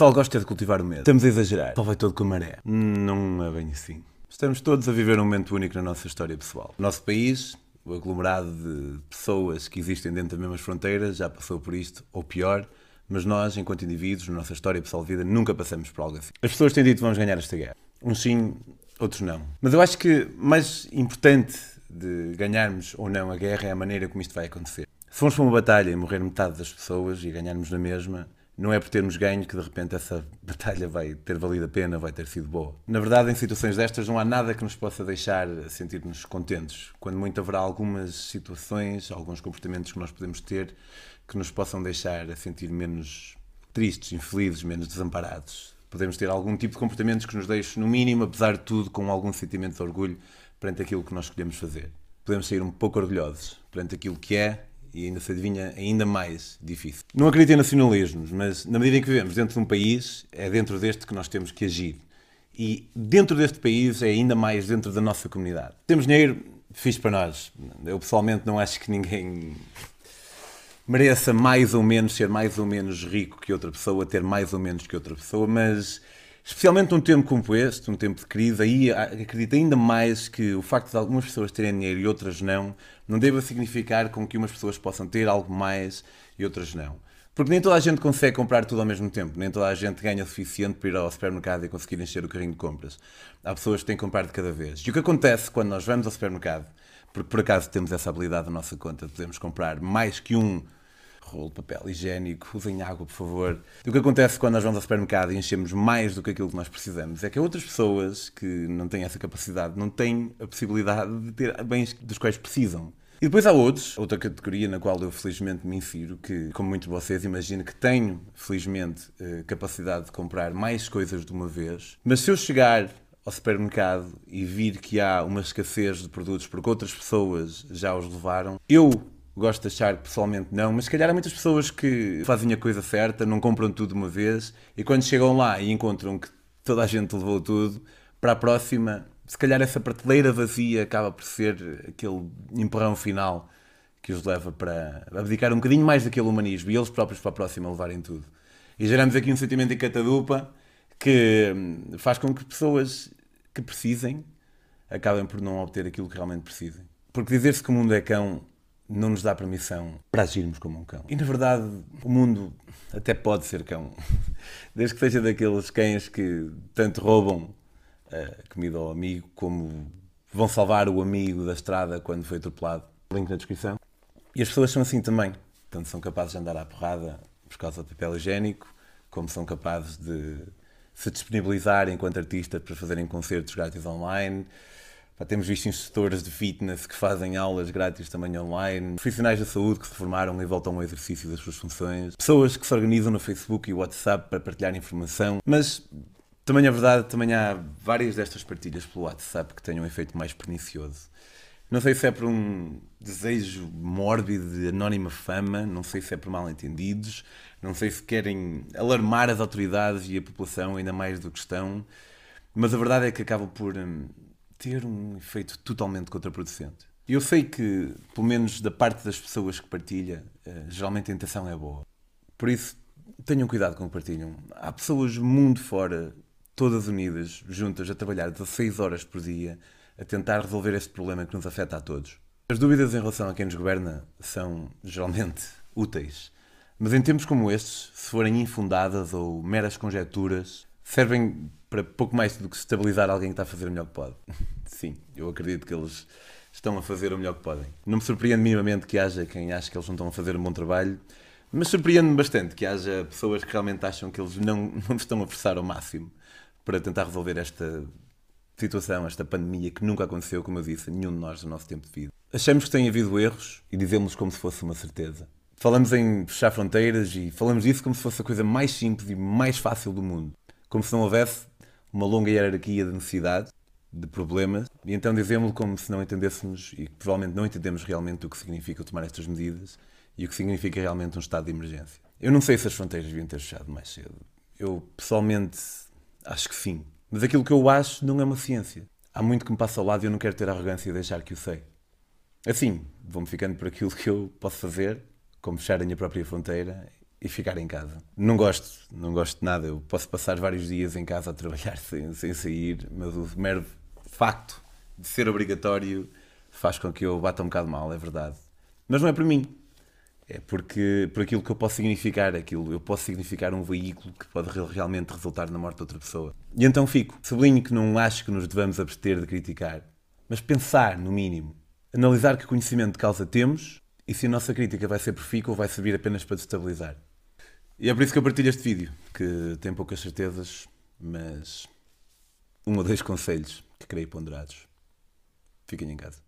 pessoal gosta de cultivar o medo. Estamos a exagerar. Só vai todo com a maré. Não é bem assim. Estamos todos a viver um momento único na nossa história pessoal. O nosso país, o aglomerado de pessoas que existem dentro das mesmas fronteiras, já passou por isto, ou pior, mas nós, enquanto indivíduos, na nossa história pessoal de vida, nunca passamos por algo assim. As pessoas têm dito que vamos ganhar esta guerra. Uns sim, outros não. Mas eu acho que mais importante de ganharmos ou não a guerra é a maneira como isto vai acontecer. Se formos para uma batalha e morrer metade das pessoas e ganharmos na mesma, não é por termos ganho que de repente essa batalha vai ter valido a pena, vai ter sido boa. Na verdade, em situações destas, não há nada que nos possa deixar sentir-nos contentes. Quando muito haverá algumas situações, alguns comportamentos que nós podemos ter que nos possam deixar a sentir menos tristes, infelizes, menos desamparados. Podemos ter algum tipo de comportamentos que nos deixe, no mínimo, apesar de tudo, com algum sentimento de orgulho perante aquilo que nós escolhemos fazer. Podemos sair um pouco orgulhosos perante aquilo que é e ainda se adivinha ainda mais difícil. Não acredito em nacionalismos, mas na medida em que vivemos dentro de um país, é dentro deste que nós temos que agir. E dentro deste país é ainda mais dentro da nossa comunidade. Temos dinheiro, fiz para nós. Eu pessoalmente não acho que ninguém mereça mais ou menos ser mais ou menos rico que outra pessoa, ter mais ou menos que outra pessoa, mas especialmente num tempo como este, um tempo de crise, aí acredito ainda mais que o facto de algumas pessoas terem dinheiro e outras não, não deva significar com que umas pessoas possam ter algo mais e outras não. Porque nem toda a gente consegue comprar tudo ao mesmo tempo, nem toda a gente ganha o suficiente para ir ao supermercado e conseguir encher o carrinho de compras. Há pessoas que têm que comprar de cada vez. E o que acontece quando nós vamos ao supermercado, porque por acaso temos essa habilidade na nossa conta, podemos comprar mais que um rolo de papel higiênico, usem água, por favor. O que acontece quando nós vamos ao supermercado e enchemos mais do que aquilo que nós precisamos é que outras pessoas que não têm essa capacidade não têm a possibilidade de ter bens dos quais precisam. E depois há outros, outra categoria na qual eu felizmente me insiro, que, como muitos de vocês, imagino que tenho, felizmente, eh, capacidade de comprar mais coisas de uma vez. Mas se eu chegar ao supermercado e vir que há uma escassez de produtos porque outras pessoas já os levaram, eu gosto de achar pessoalmente não, mas se calhar há muitas pessoas que fazem a coisa certa, não compram tudo de uma vez e quando chegam lá e encontram que toda a gente levou tudo, para a próxima, se calhar essa prateleira vazia acaba por ser aquele empurrão final que os leva para abdicar um bocadinho mais daquele humanismo e eles próprios para a próxima levarem tudo. E geramos aqui um sentimento de catadupa que hum, faz com que pessoas que precisem acabem por não obter aquilo que realmente precisem. Porque dizer-se que o mundo é cão não nos dá permissão para agirmos como um cão. E na verdade, o mundo até pode ser cão, desde que seja daqueles cães que tanto roubam a comida ao amigo, como vão salvar o amigo da estrada quando foi atropelado. Link na descrição. E as pessoas são assim também. Tanto são capazes de andar à porrada por causa do papel higiênico, como são capazes de se disponibilizar enquanto artistas para fazerem concertos grátis online, temos visto instrutores de fitness que fazem aulas grátis também online, profissionais da saúde que se formaram e voltam ao exercício das suas funções, pessoas que se organizam no Facebook e WhatsApp para partilhar informação, mas também é verdade, também há várias destas partilhas pelo WhatsApp que têm um efeito mais pernicioso. Não sei se é por um desejo mórbido de anónima fama, não sei se é por mal entendidos, não sei se querem alarmar as autoridades e a população ainda mais do que estão, mas a verdade é que acabam por hum, ter um efeito totalmente contraproducente. Eu sei que, pelo menos da parte das pessoas que partilha, eh, geralmente a intenção é boa. Por isso, tenham cuidado com o que partilham. Há pessoas mundo fora, todas unidas, juntas, a trabalhar 16 horas por dia, a tentar resolver este problema que nos afeta a todos. As dúvidas em relação a quem nos governa são geralmente úteis, mas em tempos como estes, se forem infundadas ou meras conjecturas, servem para pouco mais do que estabilizar alguém que está a fazer o melhor que pode. Sim, eu acredito que eles estão a fazer o melhor que podem. Não me surpreende minimamente que haja quem ache que eles não estão a fazer um bom trabalho, mas surpreende-me bastante que haja pessoas que realmente acham que eles não, não estão a forçar ao máximo para tentar resolver esta situação, esta pandemia que nunca aconteceu, como eu disse, a nenhum de nós no nosso tempo de vida. Achamos que tem havido erros e dizemos como se fosse uma certeza. Falamos em fechar fronteiras e falamos disso como se fosse a coisa mais simples e mais fácil do mundo. Como se não houvesse uma longa hierarquia de necessidade, de problemas, e então dizemos como se não entendêssemos, e provavelmente não entendemos realmente o que significa tomar estas medidas e o que significa realmente um estado de emergência. Eu não sei se as fronteiras deviam ter fechado mais cedo. Eu, pessoalmente, acho que sim. Mas aquilo que eu acho não é uma ciência. Há muito que me passa ao lado e eu não quero ter a arrogância de deixar que o sei. Assim, vou-me ficando por aquilo que eu posso fazer, como fechar a minha própria fronteira e ficar em casa. Não gosto, não gosto de nada. Eu posso passar vários dias em casa a trabalhar sem, sem sair, mas o mero facto de ser obrigatório faz com que eu bata um bocado mal, é verdade. Mas não é por mim. É porque por aquilo que eu posso significar, aquilo, eu posso significar um veículo que pode realmente resultar na morte de outra pessoa. E então fico. Sublinho que não acho que nos devamos abster de criticar, mas pensar, no mínimo. Analisar que conhecimento de causa temos e se a nossa crítica vai ser profícua ou vai servir apenas para destabilizar. E é por isso que eu partilho este vídeo, que tem poucas certezas, mas um ou dois conselhos que creio ponderados. Fiquem em casa.